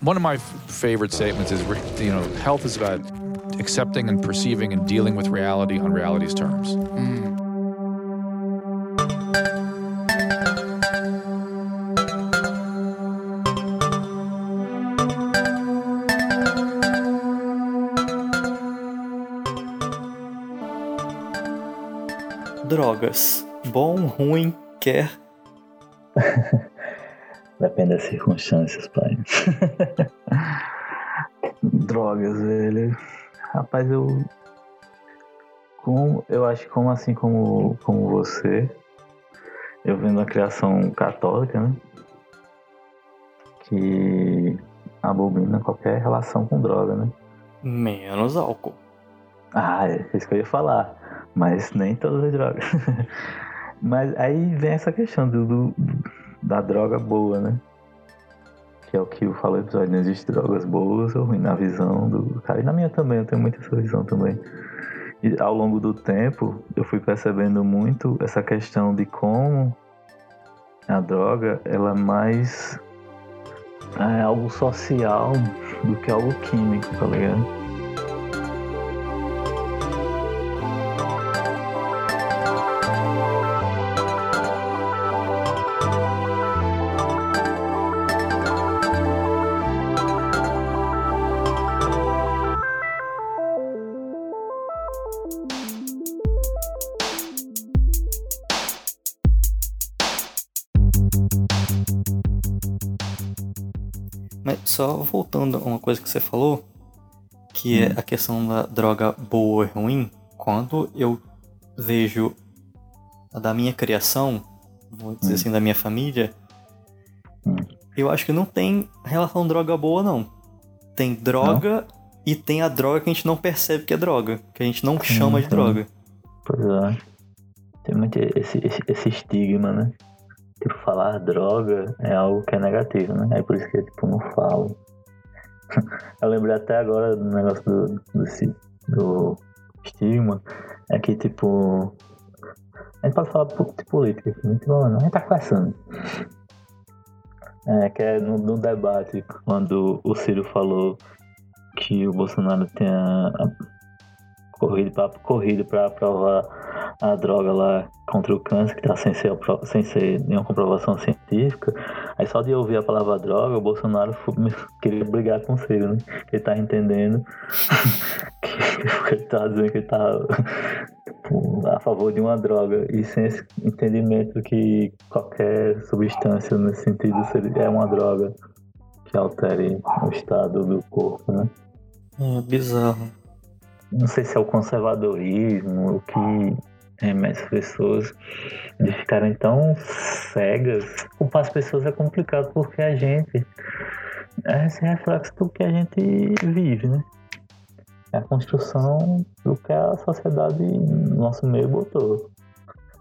one of my f- favorite statements is, you know, health is about accepting and perceiving and dealing with reality on reality's terms. Drogas. Bom, ruim, quer. Das circunstâncias, pai. Drogas, velho. Rapaz, eu. Como, eu acho que como assim como, como você, eu vendo a criação católica, né? Que abomina qualquer relação com droga, né? Menos álcool. Ah, é isso que eu ia falar. Mas nem todas as drogas. Mas aí vem essa questão do, do- da droga boa, né? Que é o que eu falo no episódio. Não existe drogas boas ou ruins na visão do cara. E na minha também, eu tenho muita essa visão também. E ao longo do tempo, eu fui percebendo muito essa questão de como a droga, ela é mais é algo social do que algo químico, tá ligado? Só voltando a uma coisa que você falou, que é a questão da droga boa e ruim, quando eu vejo a da minha criação, vou dizer Hum. assim, da minha família, Hum. eu acho que não tem relação droga boa, não. Tem droga e tem a droga que a gente não percebe que é droga, que a gente não chama de droga. Pois é. Tem muito esse, esse, esse estigma, né? Tipo, falar droga é algo que é negativo, né? É por isso que eu, tipo, não falo. eu lembrei até agora do negócio do, desse, do estigma. É que, tipo... A gente pode falar po- de política problema, não. A gente tá conversando. É, que é no, no debate, quando o Ciro falou que o Bolsonaro tinha corrido para corrido pra aprovar a droga lá contra o câncer, que tá sem ser, sem ser nenhuma comprovação científica. Aí só de ouvir a palavra droga, o Bolsonaro queria brigar com o Ciro, né? Ele tá entendendo que ele tá dizendo que ele tá a favor de uma droga e sem esse entendimento que qualquer substância nesse sentido é uma droga que altere o estado do corpo, né? É bizarro. não sei se é o conservadorismo, o que remete as pessoas de ficarem tão cegas. Culpar as pessoas é complicado porque a gente é esse reflexo do que a gente vive, né? É a construção do que a sociedade, nosso meio, botou.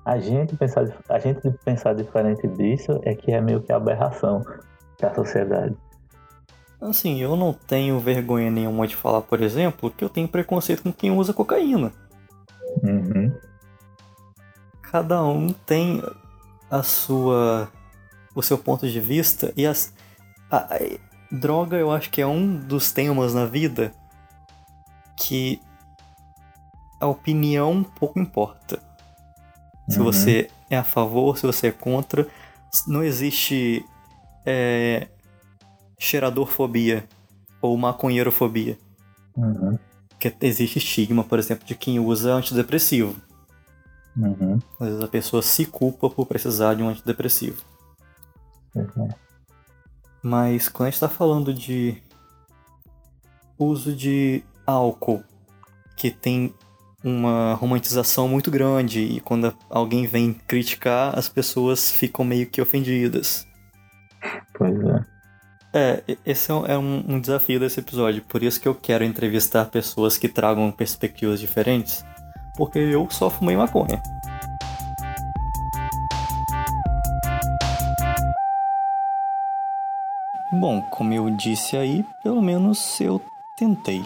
A gente pensar, a gente pensar diferente disso é que é meio que a aberração da sociedade. Assim, eu não tenho vergonha nenhuma de falar, por exemplo, que eu tenho preconceito com quem usa cocaína. Uhum. Cada um tem a sua o seu ponto de vista e as a, a- droga eu acho que é um dos temas na vida que a opinião pouco importa. Se Uhum. você é a favor, se você é contra, não existe é, cheiradorfobia ou maconheirofobia. Uhum. Que existe estigma, por exemplo, de quem usa antidepressivo. Uhum. Às vezes a pessoa se culpa por precisar de um antidepressivo. Uhum. Mas quando a gente está falando de uso de álcool, que tem uma romantização muito grande, e quando alguém vem criticar, as pessoas ficam meio que ofendidas. Pois é. É, esse é é um- um desafio desse episódio, por isso que eu quero entrevistar pessoas que tragam perspectivas diferentes, porque eu só fumei maconha. Bom, como eu disse aí, pelo menos eu tentei.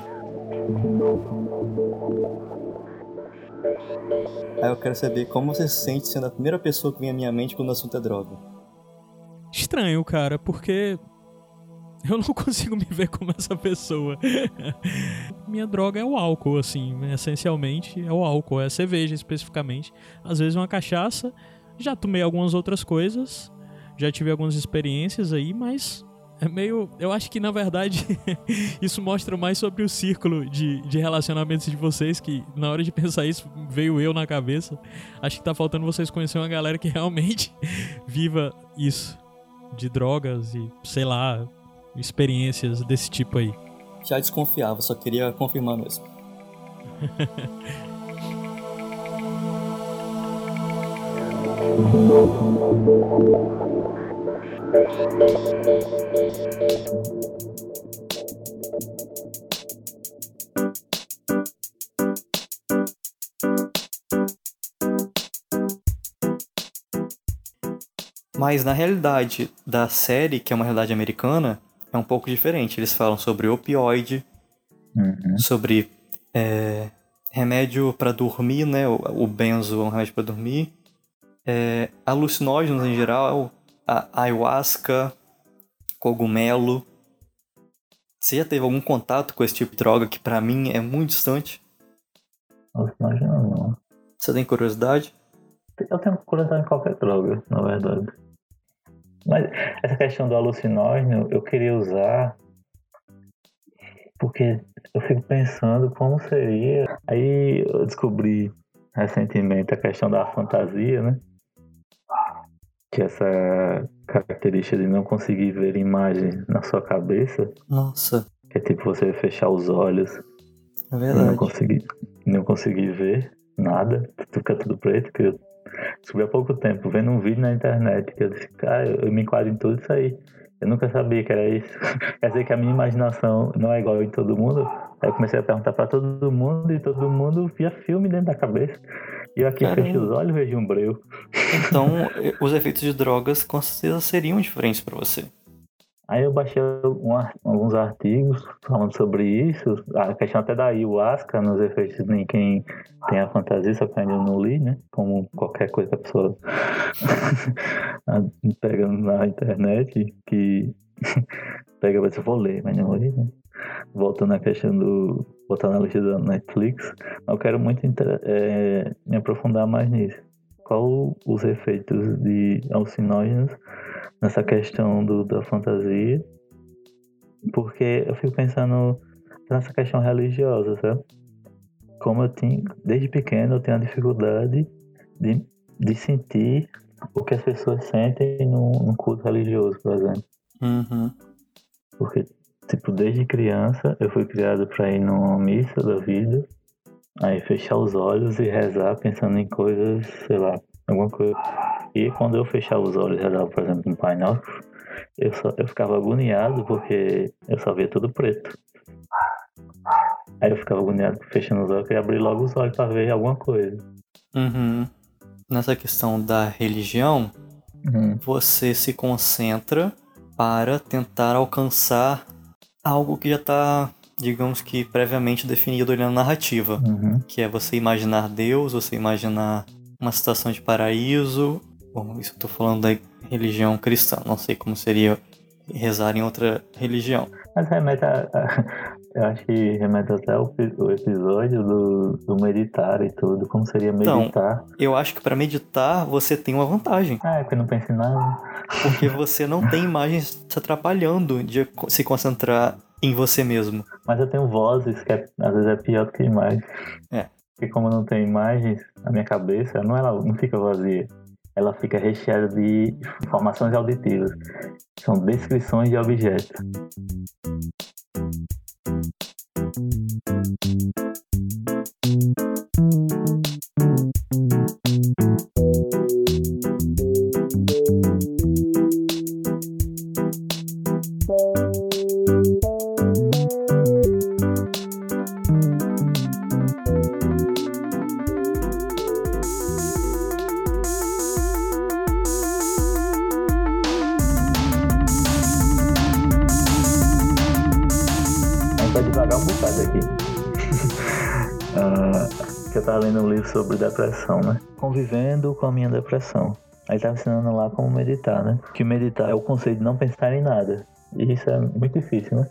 Aí eu quero saber como você se sente sendo a primeira pessoa que vem à minha mente quando o assunto é droga. Estranho, cara, porque Eu não consigo me ver como essa pessoa. Minha droga é o álcool, assim, essencialmente é o álcool, é a cerveja especificamente. Às vezes uma cachaça. Já tomei algumas outras coisas, já tive algumas experiências aí, mas é meio. Eu acho que na verdade isso mostra mais sobre o círculo de, de relacionamentos de vocês, que na hora de pensar isso veio eu na cabeça. Acho que tá faltando vocês conhecer uma galera que realmente viva isso. De drogas e, sei lá, experiências desse tipo aí. Já desconfiava, só queria confirmar mesmo. Mas na realidade da série, que é uma realidade americana, é um pouco diferente. Eles falam sobre opioide, Uhum. sobre é, remédio para dormir, né? O, o benzo é um remédio para dormir. É, alucinógenos em geral, a ayahuasca, cogumelo. Você já teve algum contato com esse tipo de droga que pra mim é muito distante? Imagina não. Você tem curiosidade? Eu tenho curiosidade em qualquer droga, na verdade. Mas essa questão do alucinógeno eu queria usar porque eu fico pensando como seria. Aí eu descobri recentemente a questão da fantasia, né? Que essa característica de não conseguir ver imagens na sua cabeça, Nossa, que é tipo você fechar os olhos é e não verdade. conseguir, não conseguir ver nada, fica tudo preto, que descobri há pouco tempo, vendo um vídeo na internet, que eu disse, cara, eu, me enquadro em tudo isso aí. Eu nunca sabia que era isso. Quer dizer que a minha imaginação não é igual em todo mundo. Aí eu comecei a perguntar pra todo mundo e todo mundo via filme dentro da cabeça. E eu aqui Caramba. fecho os olhos e vejo um breu. Então, eh, os efeitos de drogas com certeza seriam diferentes pra você. Aí eu baixei alguns artigos falando sobre isso, a questão até da ayahuasca nos efeitos em quem tem a fantasia, só que ainda não li, né? Como qualquer coisa que a pessoa pega na internet, que pega e eu vou ler, mas não li, né? Voltando à questão do. Voltando na lista da Netflix, eu quero muito eh, me aprofundar mais nisso. Qual os efeitos de alucinógenos nessa questão do, da fantasia, porque eu fico pensando nessa questão religiosa, sabe? Como eu tinha, desde pequeno, eu tenho a dificuldade de, de sentir o que as pessoas sentem num, num culto religioso, por exemplo. Uhum. Porque, tipo, desde criança eu fui criado para ir numa missa da vida, aí fechar os olhos e rezar pensando em coisas, sei lá, alguma coisa. E quando eu fechava os olhos e rezava, por exemplo, um Pai Nosso, eu, só, eu ficava agoniado porque eu só via tudo preto. Aí eu ficava agoniado fechando os olhos e abrir logo os olhos para ver alguma coisa. Uhum. Nessa questão da religião, você se concentra para tentar alcançar algo que já está, digamos que, previamente definido ali na narrativa. Uhum. Que é você imaginar Deus, você imaginar uma situação de paraíso. Bom, isso eu tô falando da religião cristã, não sei como seria rezar em outra religião. Mas remete a, a- Eu acho que remete até o, o episódio do, do meditar e tudo. Como seria Então, meditar? Eu acho que para meditar você tem uma vantagem, Ah, é porque não penso em nada. porque você não tem imagens te atrapalhando de se concentrar em você mesmo. Mas eu tenho vozes que é- às vezes é pior do que imagens. É. Porque como não tem imagens, a minha cabeça não, ela não fica vazia. Ela fica recheada de informações auditivas. São descrições de objetos. Né? Convivendo com a minha depressão. Aí tava ensinando lá como meditar, né? Que meditar é o conceito de não pensar em nada. E isso é muito difícil, né?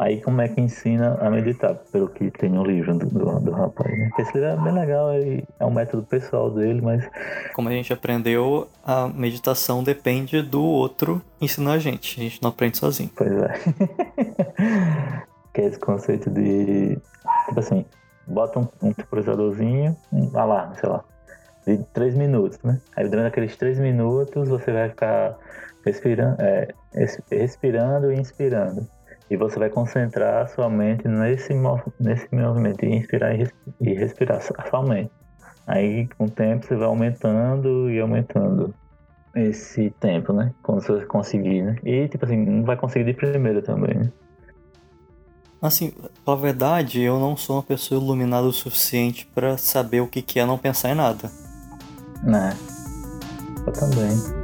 Aí como é que ensina a meditar, pelo que tem no livro do, do, do rapaz, né? Esse livro é bem legal, é um método pessoal dele, mas... Como a gente aprendeu, a meditação depende do outro ensinar a gente. A gente não aprende sozinho. Pois é. que é esse conceito de... Tipo assim, bota um, um temporizadorzinho, um alarme, sei lá, de 3 minutos, né? Aí durante aqueles 3 minutos você vai ficar respirando, é, respirando e inspirando. E você vai concentrar sua mente nesse, nesse movimento, e inspirar e respirar somente. Aí, com o tempo, você vai aumentando e aumentando esse tempo, né? Quando você conseguir, né? E, tipo assim, não vai conseguir de primeira também, né? Assim, pela verdade, eu não sou uma pessoa iluminada o suficiente para saber o que é não pensar em nada. Né? Eu também.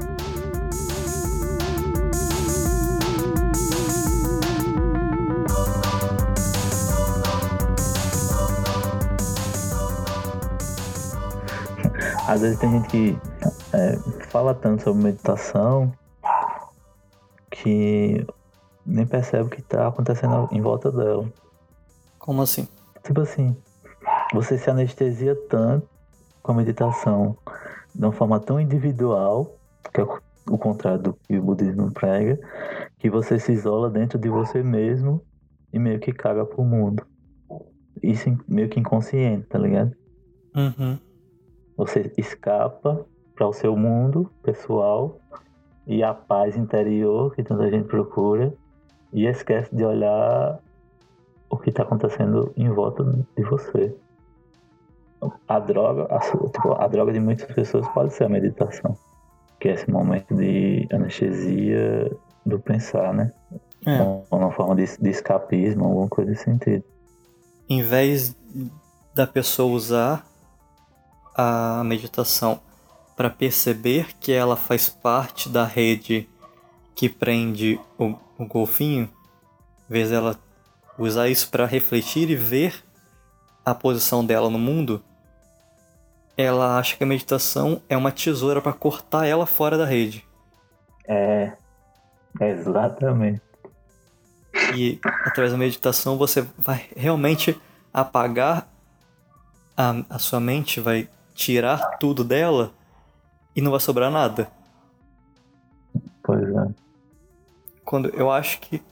Às vezes tem gente que é, fala tanto sobre meditação que nem percebe o que está acontecendo em volta dela. Como assim? Tipo assim, você se anestesia tanto com a meditação de uma forma tão individual, que é o contrário do que o budismo prega, que você se isola dentro de você mesmo e meio que caga pro mundo. Isso meio que inconsciente, tá ligado? Uhum. Você escapa para o seu mundo pessoal e a paz interior que tanta gente procura e esquece de olhar o que está acontecendo em volta de você. A droga, a, tipo, a droga de muitas pessoas pode ser a meditação, que é esse momento de anestesia do pensar, né? É. Uma forma de, de escapismo, alguma coisa nesse sentido. Em vez da pessoa usar a meditação para perceber que ela faz parte da rede que prende o, o golfinho, em vez dela usar isso para refletir e ver a posição dela no mundo, ela acha que a meditação é uma tesoura para cortar ela fora da rede. É, exatamente. E através da meditação você vai realmente apagar a, a sua mente, vai tirar tudo dela e não vai sobrar nada. Pois é. Quando eu acho que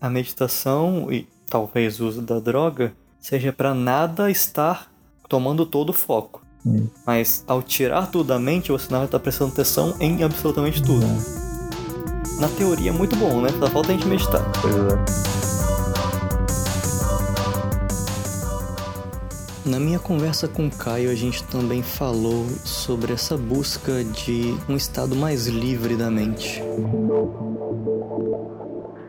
a meditação e talvez o uso da droga seja para nada estar tomando todo o foco. Hum. Mas ao tirar tudo da mente, você não estar prestando atenção em absolutamente tudo. É. Na teoria é muito bom, né? Só falta a gente meditar. Pois é. Na minha conversa com o Caio, a gente também falou sobre essa busca de um estado mais livre da mente.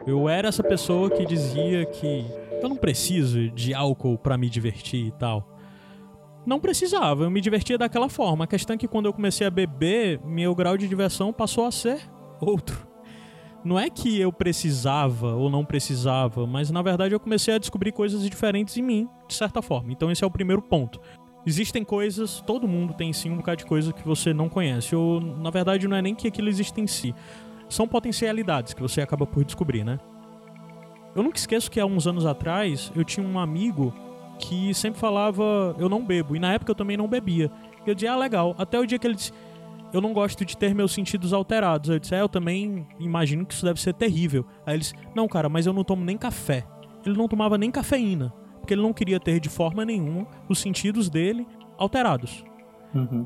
Eu era essa pessoa que dizia que eu não preciso de álcool para me divertir e tal. Não precisava, eu me divertia daquela forma. A questão é que quando eu comecei a beber, meu grau de diversão passou a ser outro não é que eu precisava ou não precisava, mas na verdade eu comecei a descobrir coisas diferentes em mim, de certa forma. Então esse é o primeiro ponto. Existem coisas, todo mundo tem sim um bocado de coisa que você não conhece, ou na verdade não é nem que aquilo existe em si. São potencialidades que você acaba por descobrir, né? Eu nunca esqueço que há uns anos atrás eu tinha um amigo que sempre falava eu não bebo, e na época eu também não bebia. Eu dizia, ah, legal. Até o dia que ele disse, eu não gosto de ter meus sentidos alterados. Eu disse, é, eu também imagino que isso deve ser terrível. Aí eles, não, cara, mas eu não tomo nem café. Ele não tomava nem cafeína, porque ele não queria ter de forma nenhuma os sentidos dele alterados. Uhum.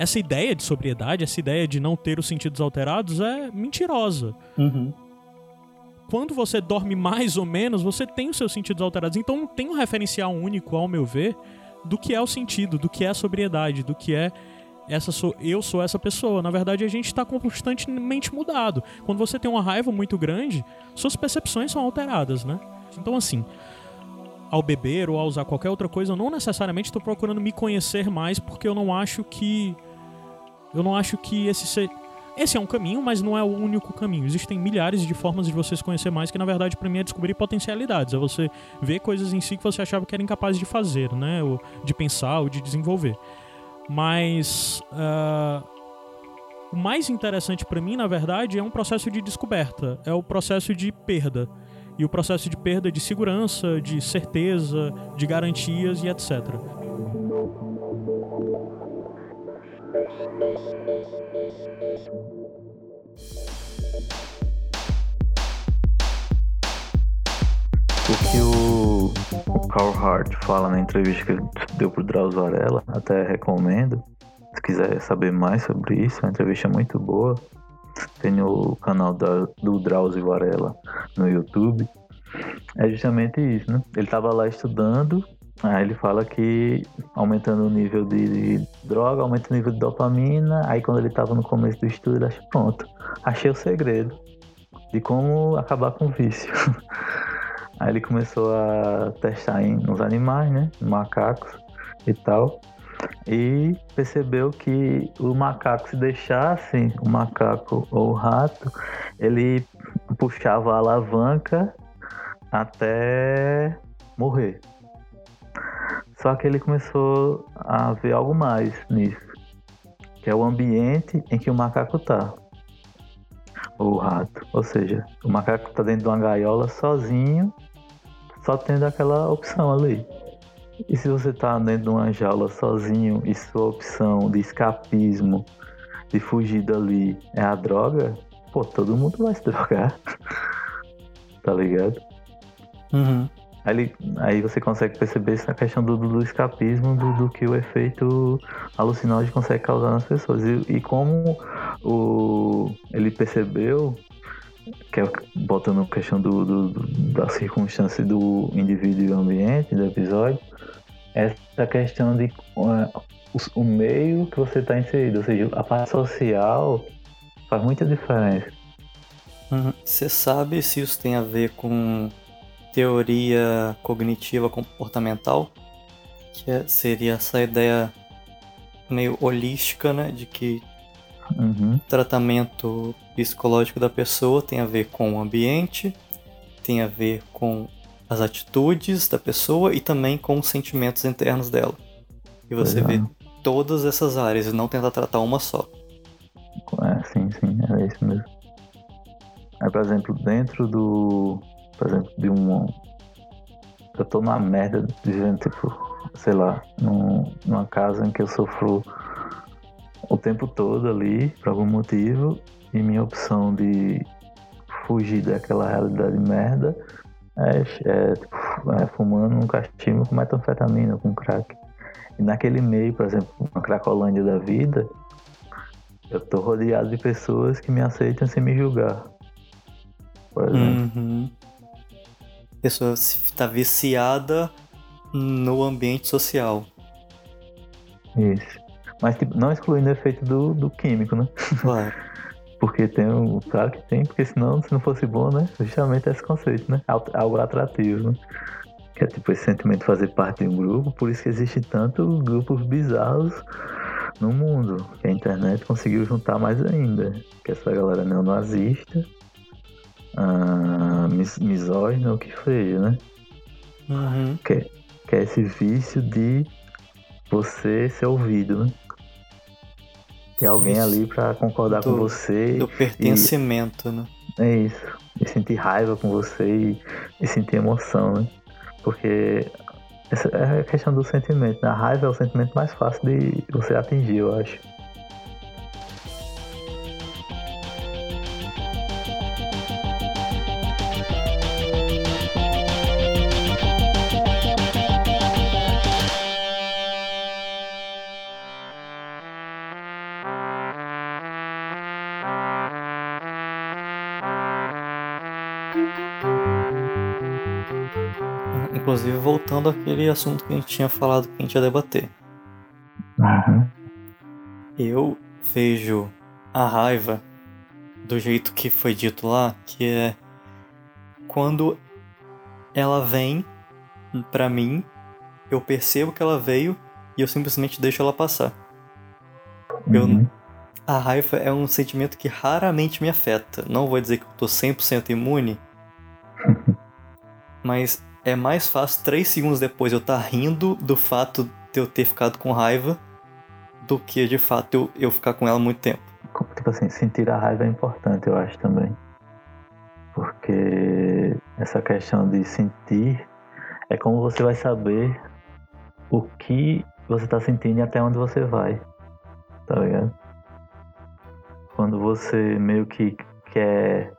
Essa ideia de sobriedade, essa ideia de não ter os sentidos alterados é mentirosa. Uhum. Quando você dorme mais ou menos, você tem os seus sentidos alterados. Então não tem um referencial único, ao meu ver, do que é o sentido, do que é a sobriedade, do que é essa sou eu sou essa pessoa. Na verdade, a gente está constantemente mudado. Quando você tem uma raiva muito grande, suas percepções são alteradas, né? Então, assim, ao beber ou a usar qualquer outra coisa, eu não necessariamente estou procurando me conhecer mais, porque eu não acho que eu não acho que esse ser esse é um caminho, mas não é o único caminho. Existem milhares de formas de você se conhecer mais, que na verdade para mim é descobrir potencialidades, é você ver coisas em si que você achava que era incapaz de fazer, né, ou de pensar ou de desenvolver. Mas uh, O mais interessante para mim, na verdade, é um processo de descoberta, é o processo de perda. E o processo de perda de segurança, de certeza, de garantias e etc. O que o, Carl Hart fala na entrevista que ele deu pro Drauzio Varela, até recomendo. Se quiser saber mais sobre isso, é uma entrevista muito boa. Tem o canal da, do Drauzio Varela no YouTube. É justamente isso, né? Ele tava lá estudando, aí ele fala que aumentando o nível de, droga, aumenta o nível de dopamina. Aí quando ele tava no começo do estudo, ele achou, pronto, achei o segredo de como acabar com o vício. Aí ele começou a testar em, nos animais, né? Macacos e tal. E percebeu que o macaco, se deixasse o macaco ou o rato, ele puxava a alavanca até morrer. Só que ele começou a ver algo mais nisso, que é o ambiente em que o macaco tá. Ou o rato. Ou seja, o macaco tá dentro de uma gaiola sozinho só tendo aquela opção ali. E se você tá dentro de uma jaula sozinho e sua opção de escapismo, de fugir dali é a droga, pô, todo mundo vai se drogar. tá ligado? Uhum. Aí, aí você consegue perceber essa questão do, do escapismo, do, do, que o efeito alucinógeno consegue causar nas pessoas. E, e como o, ele percebeu que é botando a questão do, do, da circunstância do indivíduo e o ambiente do episódio, essa questão de uh, o, o, meio que você está inserido, ou seja, a parte social faz muita diferença. Uhum. Você sabe se isso tem a ver com teoria cognitiva comportamental? Que é, seria essa ideia meio holística, né? De que Uhum. tratamento psicológico da pessoa tem a ver com o ambiente, tem a ver com as atitudes da pessoa e também com os sentimentos internos dela. E você vê todas essas áreas e não tentar tratar uma só. É, sim, sim, é isso mesmo. Aí, por exemplo, dentro do. Por exemplo, de um. Eu tô numa merda, dizendo, tipo, sei lá, num, numa casa em que eu sofro o tempo todo ali, por algum motivo, e minha opção de fugir daquela realidade merda é, é, tipo, é fumando um cachimbo com metanfetamina, com crack. E naquele meio, por exemplo, uma cracolândia da vida, eu tô rodeado de pessoas que me aceitam sem me julgar. Por exemplo. Uhum. A pessoa está viciada no ambiente social. Isso. Mas tipo, não excluindo o efeito do, do químico, né? Claro. porque tem um. Claro que tem, porque senão, se não fosse bom, né? Justamente esse conceito, né? Algo atrativo, né? Que é tipo esse sentimento de fazer parte de um grupo, por isso que existe tanto grupos bizarros no mundo. Que a internet conseguiu juntar mais ainda. Que essa galera neonazista, ah, mis misógina, o que seja, né? Uhum. Que, é, que é esse vício de você ser ouvido, né? Ter alguém Isso. ali pra concordar Do- com você. Do pertencimento, né? É isso. E sentir raiva com você e, e sentir emoção, né? Porque essa é a questão do sentimento. Né? A raiva é o sentimento mais fácil de você atingir, eu acho. Assunto que a gente tinha falado que a gente ia debater. Uhum. Eu vejo a raiva do jeito que foi dito lá, que é quando ela vem pra mim, eu percebo que ela veio e eu simplesmente deixo ela passar. Eu- Uhum. A raiva é um sentimento que raramente me afeta. Não vou dizer que eu tô 100% imune, mas é mais fácil três segundos depois eu estar rindo do fato de eu ter ficado com raiva do que de fato eu, eu ficar com ela muito tempo. Tipo assim, sentir a raiva é importante, eu acho também. Porque essa questão de sentir é como você vai saber o que você tá sentindo e até onde você vai. Tá ligado? Quando você meio que quer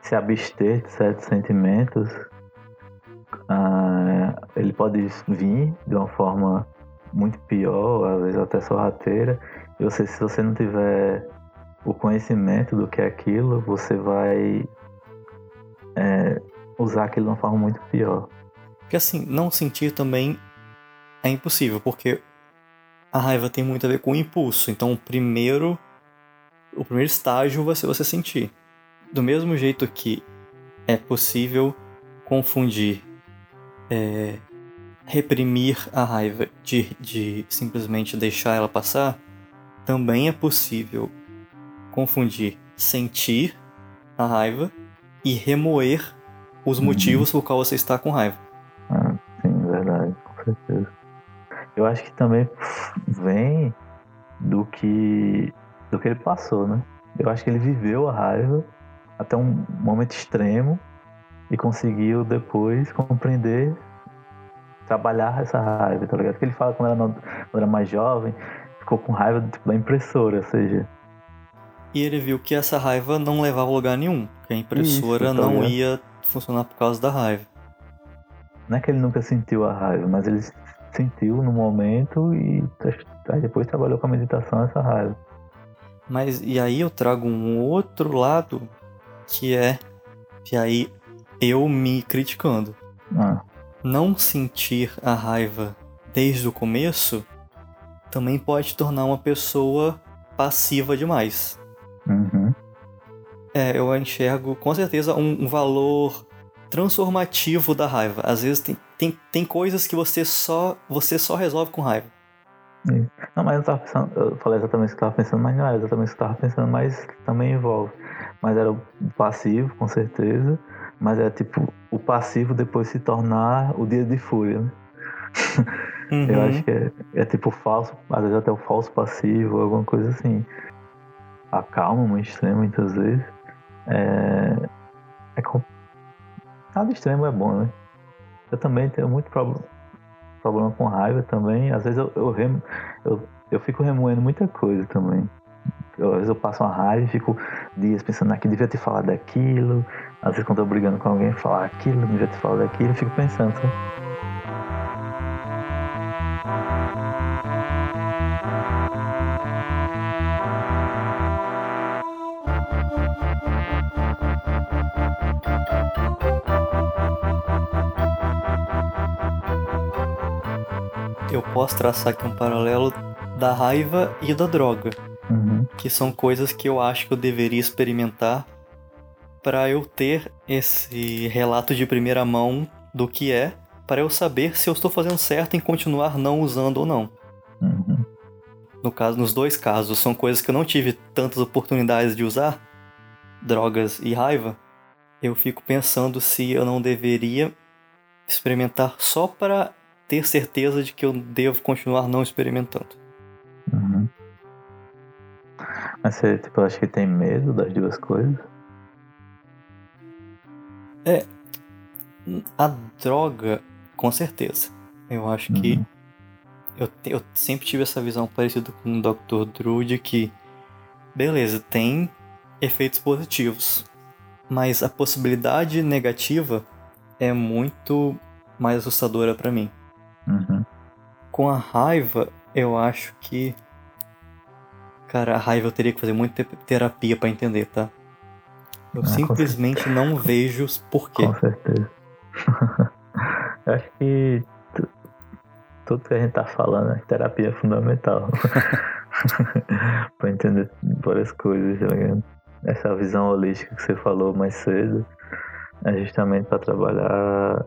se abster de certos sentimentos, ah, ele pode vir de uma forma muito pior, às vezes até sorrateira. E você, se você não tiver o conhecimento do que é aquilo, você vai é, usar aquilo de uma forma muito pior. Porque assim, não sentir também é impossível, porque a raiva tem muito a ver com o impulso. Então, o primeiro, o primeiro estágio vai ser você sentir. Do mesmo jeito que é possível confundir é, reprimir a raiva de, de simplesmente deixar ela passar, também é possível confundir sentir a raiva e remoer os Uhum. motivos por qual você está com raiva. Ah, sim, verdade, com certeza. Eu acho que também vem do que do que ele passou, né? Eu acho que ele viveu a raiva até um momento extremo e conseguiu depois compreender, trabalhar essa raiva, tá ligado? Porque ele fala quando era, quando era mais jovem, ficou com raiva tipo, da impressora, ou seja, E ele viu que essa raiva não levava a lugar nenhum, que a impressora Isso, tá não ia funcionar por causa da raiva. não é que ele nunca sentiu a raiva, mas ele sentiu no momento e aí depois trabalhou com a meditação essa raiva. Mas e aí eu trago um outro lado que é que aí eu me criticando. Ah, Não sentir a raiva desde o começo também pode tornar uma pessoa passiva demais. uhum. É, eu enxergo com certeza um, um valor transformativo da raiva. Às vezes tem, tem, tem coisas que você só você só resolve com raiva. Não, mas eu tava pensando, eu falei exatamente o que eu tava pensando, mas não é exatamente o que eu tava pensando, mas também envolve. Mas era passivo, com certeza, mas é tipo o passivo depois se tornar o dia de fúria, né? Eu Uhum. acho que é, é tipo falso, às vezes até o falso passivo, alguma coisa assim. A calma muito extrema muitas vezes. É, é com... Nada extremo é bom, né? Eu também tenho muito problema, problema com raiva também. Às vezes eu, eu, remo, eu, eu fico remoendo muita coisa também. Eu, às vezes eu passo uma raiva e fico dias pensando aqui, devia ter falado daquilo. Às vezes quando eu tô brigando com alguém, falar aquilo, não devia ter falado daquilo, eu fico pensando, sabe? Eu posso traçar aqui um paralelo da raiva e da droga, Uhum. que são coisas que eu acho que eu deveria experimentar para eu ter esse relato de primeira mão do que é, para eu saber se eu estou fazendo certo em continuar não usando ou não. Uhum. No caso, nos dois casos, são coisas que eu não tive tantas oportunidades de usar, drogas e raiva. Eu fico pensando se eu não deveria experimentar só para ter certeza de que eu devo continuar não experimentando. Uhum. Mas você, tipo, acha que tem medo das duas coisas? A droga, com certeza. Eu acho que Uhum. eu, te- eu sempre tive essa visão parecida com o Dr. Drew de que, beleza, tem efeitos positivos, mas a possibilidade negativa é muito mais assustadora pra mim. Uhum. Com a raiva, eu acho que. Cara, a raiva eu teria que fazer muita te- terapia pra entender, tá? Eu Ah, simplesmente não vejo os porquê. Com certeza. Eu acho que tu- tudo que a gente tá falando, é terapia fundamental. pra entender várias coisas, tá ligado? Essa visão holística que você falou mais cedo é justamente pra trabalhar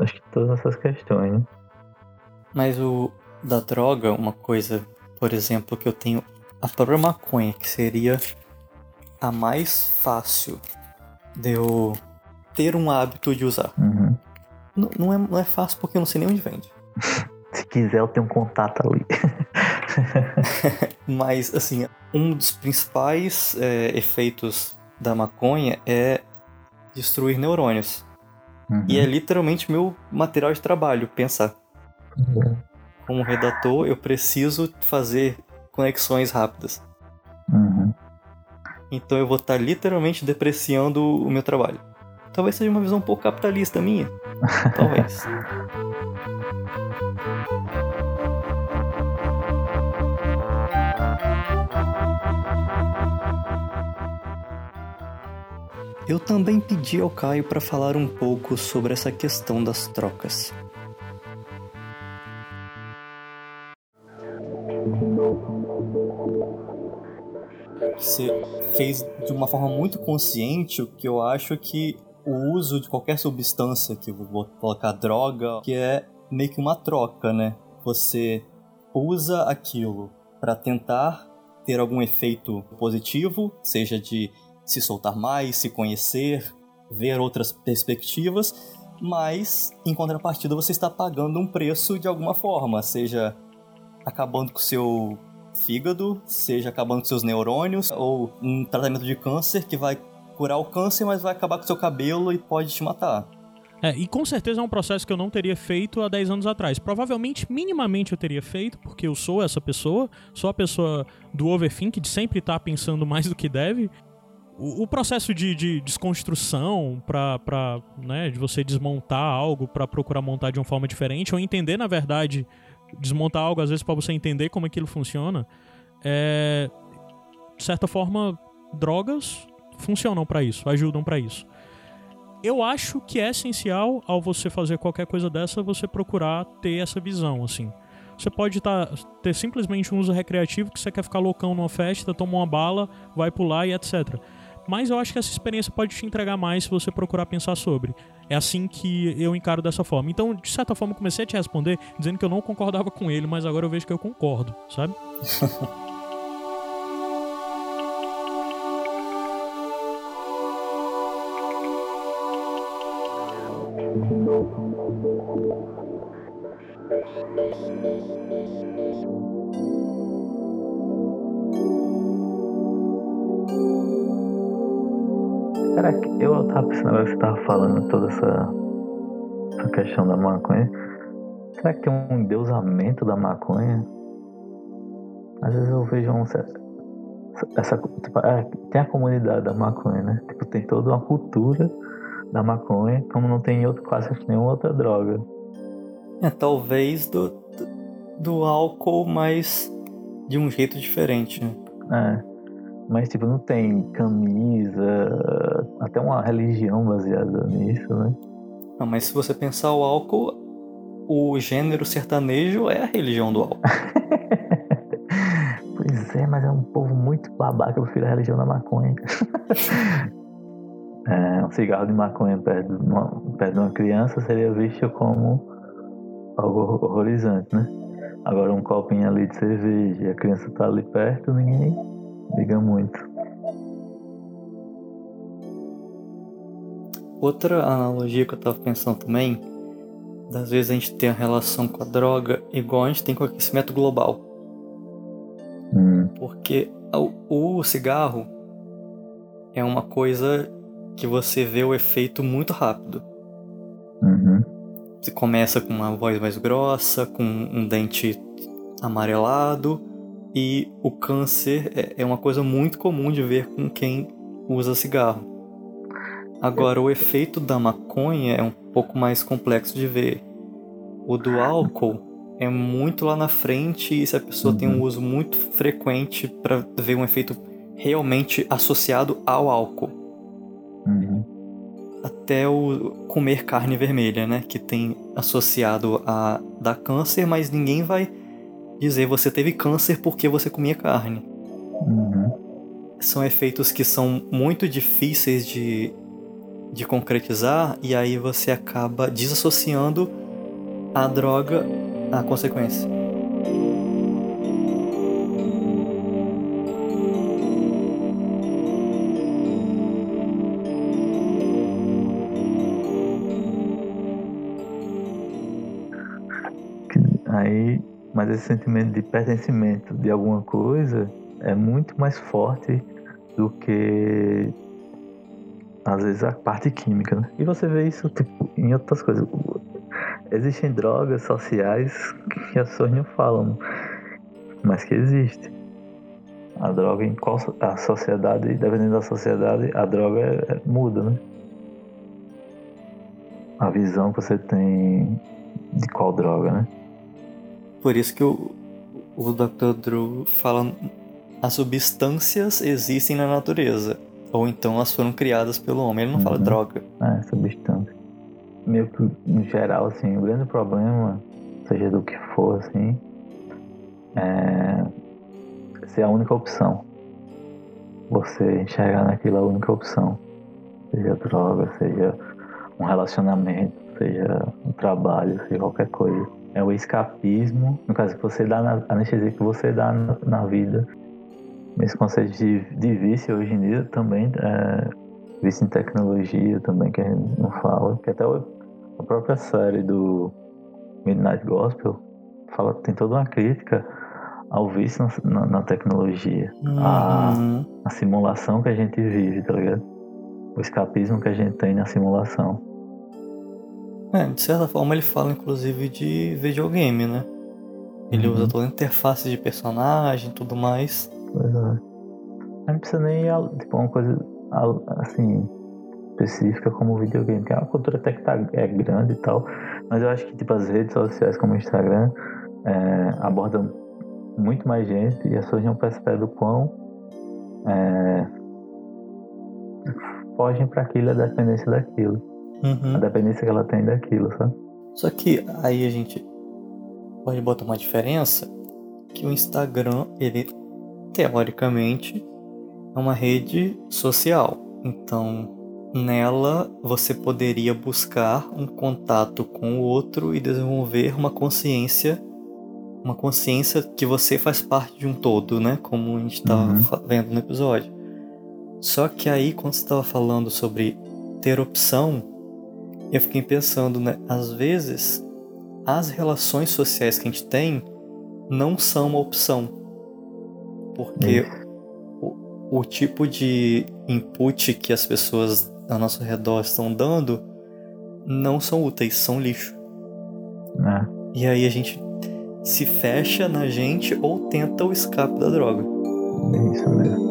acho que todas essas questões, né? Mas o da droga, uma coisa, por exemplo, que eu tenho a própria maconha, que seria a mais fácil de eu ter um hábito de usar. Uhum. Não, não, é, não é fácil porque eu não sei nem onde vende. Se quiser, eu tenho um contato ali. Mas, assim, um dos principais é, efeitos da maconha é destruir neurônios. Uhum. E é literalmente meu material de trabalho, pensar. Uhum. Como redator, eu preciso fazer conexões rápidas. Então eu vou estar literalmente depreciando o meu trabalho. Talvez seja uma visão um pouco capitalista minha. Talvez. Eu também pedi ao Caio para falar um pouco sobre essa questão das trocas. Fez de uma forma muito consciente o que eu acho que o uso de qualquer substância, que eu vou colocar droga, que é meio que uma troca, né? Você usa aquilo para tentar ter algum efeito positivo, seja de se soltar mais, se conhecer, ver outras perspectivas, mas em contrapartida você está pagando um preço de alguma forma, seja acabando com seu fígado, seja acabando com seus neurônios, ou um tratamento de câncer que vai curar o câncer, mas vai acabar com seu cabelo e pode te matar. É, e com certeza é um processo que eu não teria feito há 10 anos atrás. Provavelmente, minimamente eu teria feito, porque eu sou essa pessoa, sou a pessoa do overthink, de sempre estar pensando mais do que deve. O, o processo de, de desconstrução para, né, de você desmontar algo para procurar montar de uma forma diferente, ou entender, na verdade, desmontar algo às vezes para você entender como aquilo funciona, é, de certa forma, drogas funcionam para isso, ajudam para isso. Eu acho que é essencial ao você fazer qualquer coisa dessa você procurar ter essa visão, assim. Você pode tá, ter simplesmente um uso recreativo que você quer ficar loucão numa festa, toma uma bala, vai pular e etc. Mas eu acho que essa experiência pode te entregar mais se você procurar pensar sobre. É assim que eu encaro dessa forma. Então, de certa forma, comecei a te responder dizendo que eu não concordava com ele, mas agora eu vejo que eu concordo, sabe? tava pensando agora que você tava falando toda essa, essa questão da maconha? Será que tem um endeusamento da maconha? Às vezes eu vejo um, essa, essa tipo, é, tem a comunidade da maconha, né? Tipo, tem toda uma cultura da maconha, como não tem outro, quase nenhuma outra droga. É, talvez do, do álcool, mas de um jeito diferente, né? É. Mas, tipo, não tem camisa, até uma religião baseada nisso, né? Não, mas se você pensar o álcool, o gênero sertanejo é a religião do álcool. pois é, mas é um povo muito babaca, eu prefiro a religião da maconha. é, um cigarro de maconha perto de, uma, perto de uma criança seria visto como algo horrorizante, né? Agora um copinho ali de cerveja e a criança tá ali perto, ninguém liga muito. Outra analogia que eu tava pensando também, das vezes a gente tem a relação com a droga igual a gente tem com o aquecimento global. Hum. Porque o, o cigarro é uma coisa que você vê o efeito muito rápido. Uhum. Você começa com uma voz mais grossa, com um dente amarelado, e o câncer é, é uma coisa muito comum de ver com quem usa cigarro. Agora, o efeito da maconha é um pouco mais complexo de ver. O do álcool é muito lá na frente e se a pessoa Uhum. tem um uso muito frequente para ver um efeito realmente associado ao álcool. Uhum. Até o comer carne vermelha, né? Que tem associado a dar câncer, mas ninguém vai dizer você teve câncer porque você comia carne. Uhum. São efeitos que são muito difíceis de, de concretizar e aí você acaba desassociando a droga à consequência. Mas esse sentimento de pertencimento de alguma coisa é muito mais forte do que às vezes a parte química, né? E você vê isso tipo, em outras coisas. Existem drogas sociais que as pessoas não falam, mas que existem. A droga em qual a sociedade, dependendo da sociedade, a droga é, é, muda, né? A visão que você tem de qual droga, né? Por isso que o, o Dr. Drew fala as substâncias existem na natureza. Ou então elas foram criadas pelo homem. Ele não uhum. fala droga. É, substância. Meio que, em geral, assim, o grande problema, seja do que for, assim, é ser a única opção. Você enxergar naquilo a única opção. Seja droga, seja um relacionamento, seja um trabalho, seja qualquer coisa. É o escapismo, no caso que você dá na anestesia que você dá na, na vida esse conceito de, de vício hoje em dia também, é, vício em tecnologia também, que a gente não fala, que até a própria série do Midnight Gospel fala, tem toda uma crítica ao vício na, na, na tecnologia, uhum. a, a simulação que a gente vive, tá ligado? O escapismo que a gente tem na simulação. É, de certa forma ele fala inclusive de videogame, né? Ele uhum. usa toda a interface de personagem e tudo mais. Pois é. Não precisa nem tipo, uma coisa assim específica como videogame, que é uma cultura até que tá, é grande e tal, mas eu acho que tipo as redes sociais como o Instagram é, abordam muito mais gente e as pessoas não percebem o quão é, fogem para aquilo a dependência daquilo. Uhum. A dependência que ela tem daquilo, sabe? Só que aí a gente pode botar uma diferença que o Instagram ele teoricamente, é uma rede social. Então, nela você poderia buscar um contato com o outro e desenvolver uma consciência, uma consciência que você faz parte de um todo, né? Como a gente estava uhum. vendo no episódio. Só que aí, quando você estava falando sobre ter opção, eu fiquei pensando, né? Às vezes, as relações sociais que a gente tem não são uma opção porque o, o tipo de input que as pessoas ao nosso redor estão dando não são úteis, são lixo. É. E aí a gente se fecha na gente ou tenta o escape da droga. É isso mesmo.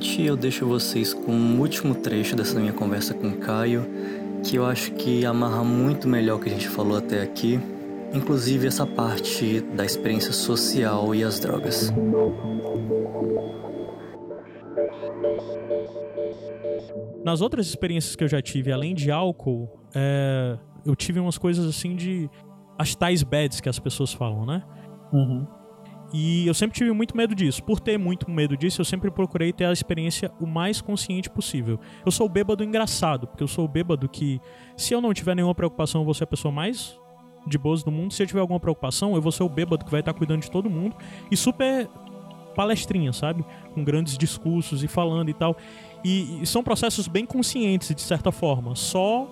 Finalmente eu deixo vocês com um último trecho dessa minha conversa com o Caio, que eu acho que amarra muito melhor o que a gente falou até aqui, inclusive essa parte da experiência social e as drogas. Nas outras experiências que eu já tive, além de álcool, é... eu tive umas coisas assim de. as tais beds que as pessoas falam, né? Uhum. E eu sempre tive muito medo disso. Por ter muito medo disso, eu sempre procurei ter a experiência o mais consciente possível. Eu sou o bêbado engraçado, porque eu sou o bêbado que, se eu não tiver nenhuma preocupação, eu vou ser a pessoa mais de boas do mundo. Se eu tiver alguma preocupação, eu vou ser o bêbado que vai estar cuidando de todo mundo. E super palestrinha, sabe? Com grandes discursos e falando e tal. E, e são processos bem conscientes, de certa forma. Só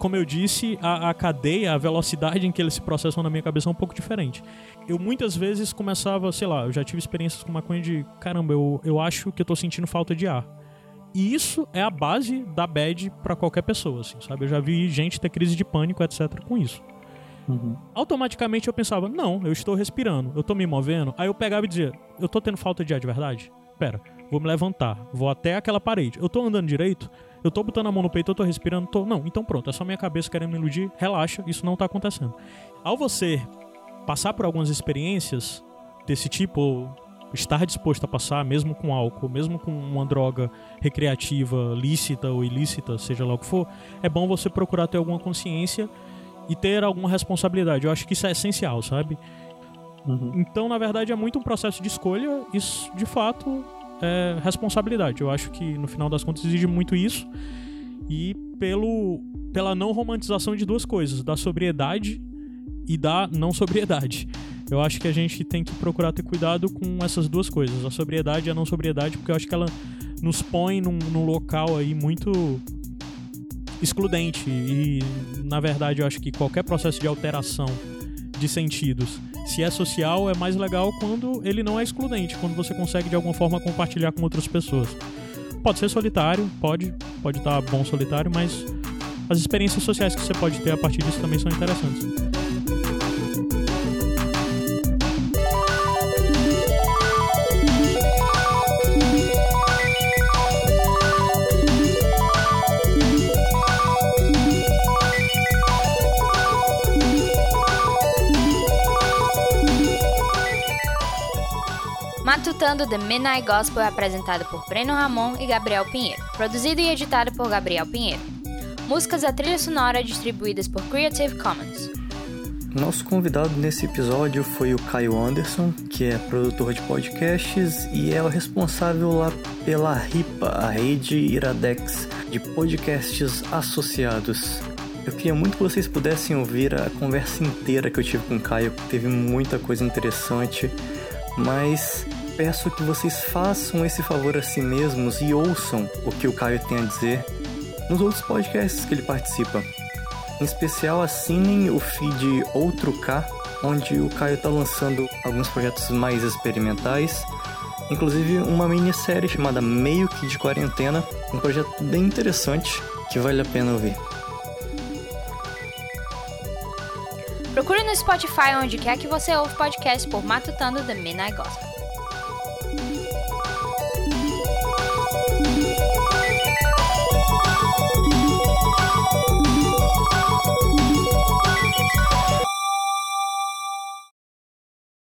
como eu disse, a, a, cadeia, a velocidade em que eles se processam na minha cabeça é um pouco diferente eu muitas vezes começava, sei lá, eu já tive experiências com maconha de caramba, eu, eu acho que eu tô sentindo falta de ar. E isso é a base da bad para qualquer pessoa, assim, sabe? Eu já vi gente ter crise de pânico, etc, com isso. Uhum. Automaticamente eu pensava, não, eu estou respirando, eu tô me movendo. Aí eu pegava e dizia, eu tô tendo falta de ar de verdade? Pera, vou me levantar, vou até aquela parede. Eu tô andando direito? Eu tô botando a mão no peito, eu tô respirando? Tô... Não, então pronto, é só minha cabeça querendo me iludir. Relaxa, isso não tá acontecendo. Ao você passar por algumas experiências desse tipo, ou estar disposto a passar, mesmo com álcool, mesmo com uma droga recreativa, lícita ou ilícita, seja lá o que for, é bom você procurar ter alguma consciência e ter alguma responsabilidade. Eu acho que isso é essencial, sabe? Uhum. Então, na verdade, é muito um processo de escolha. Isso, de fato, é responsabilidade. Eu acho que, no final das contas, exige muito isso. E pelo, pela não romantização de duas coisas: da sobriedade e da não sobriedade. Eu acho que a gente tem que procurar ter cuidado com essas duas coisas, a sobriedade e a não sobriedade, porque eu acho que ela nos põe num, num local aí muito excludente e na verdade eu acho que qualquer processo de alteração de sentidos. Se é social é mais legal quando ele não é excludente quando você consegue de alguma forma compartilhar com outras pessoas. Pode ser solitário pode pode estar bom solitário mas as experiências sociais que você pode ter a partir disso também são interessantes Matutando The Midnight Gospel é apresentado por Breno Ramon e Gabriel Pinheiro, produzido e editado por Gabriel Pinheiro. Músicas da trilha sonora distribuídas por Creative Commons. Nosso convidado nesse episódio foi o Caio Anderson, que é produtor de podcasts e é o responsável lá pela RIPA, a rede Iradex de podcasts associados. Eu queria muito que vocês pudessem ouvir a conversa inteira que eu tive com o Caio, teve muita coisa interessante, mas peço que vocês façam esse favor a si mesmos e ouçam o que o Caio tem a dizer nos outros podcasts que ele participa. Em especial, assinem o feed Outro K, onde o Caio está lançando alguns projetos mais experimentais, inclusive uma minissérie chamada Meio que de Quarentena, um projeto bem interessante que vale a pena ouvir. Procure no Spotify onde quer que você ouve podcast por Matutando The Midnight Gospel.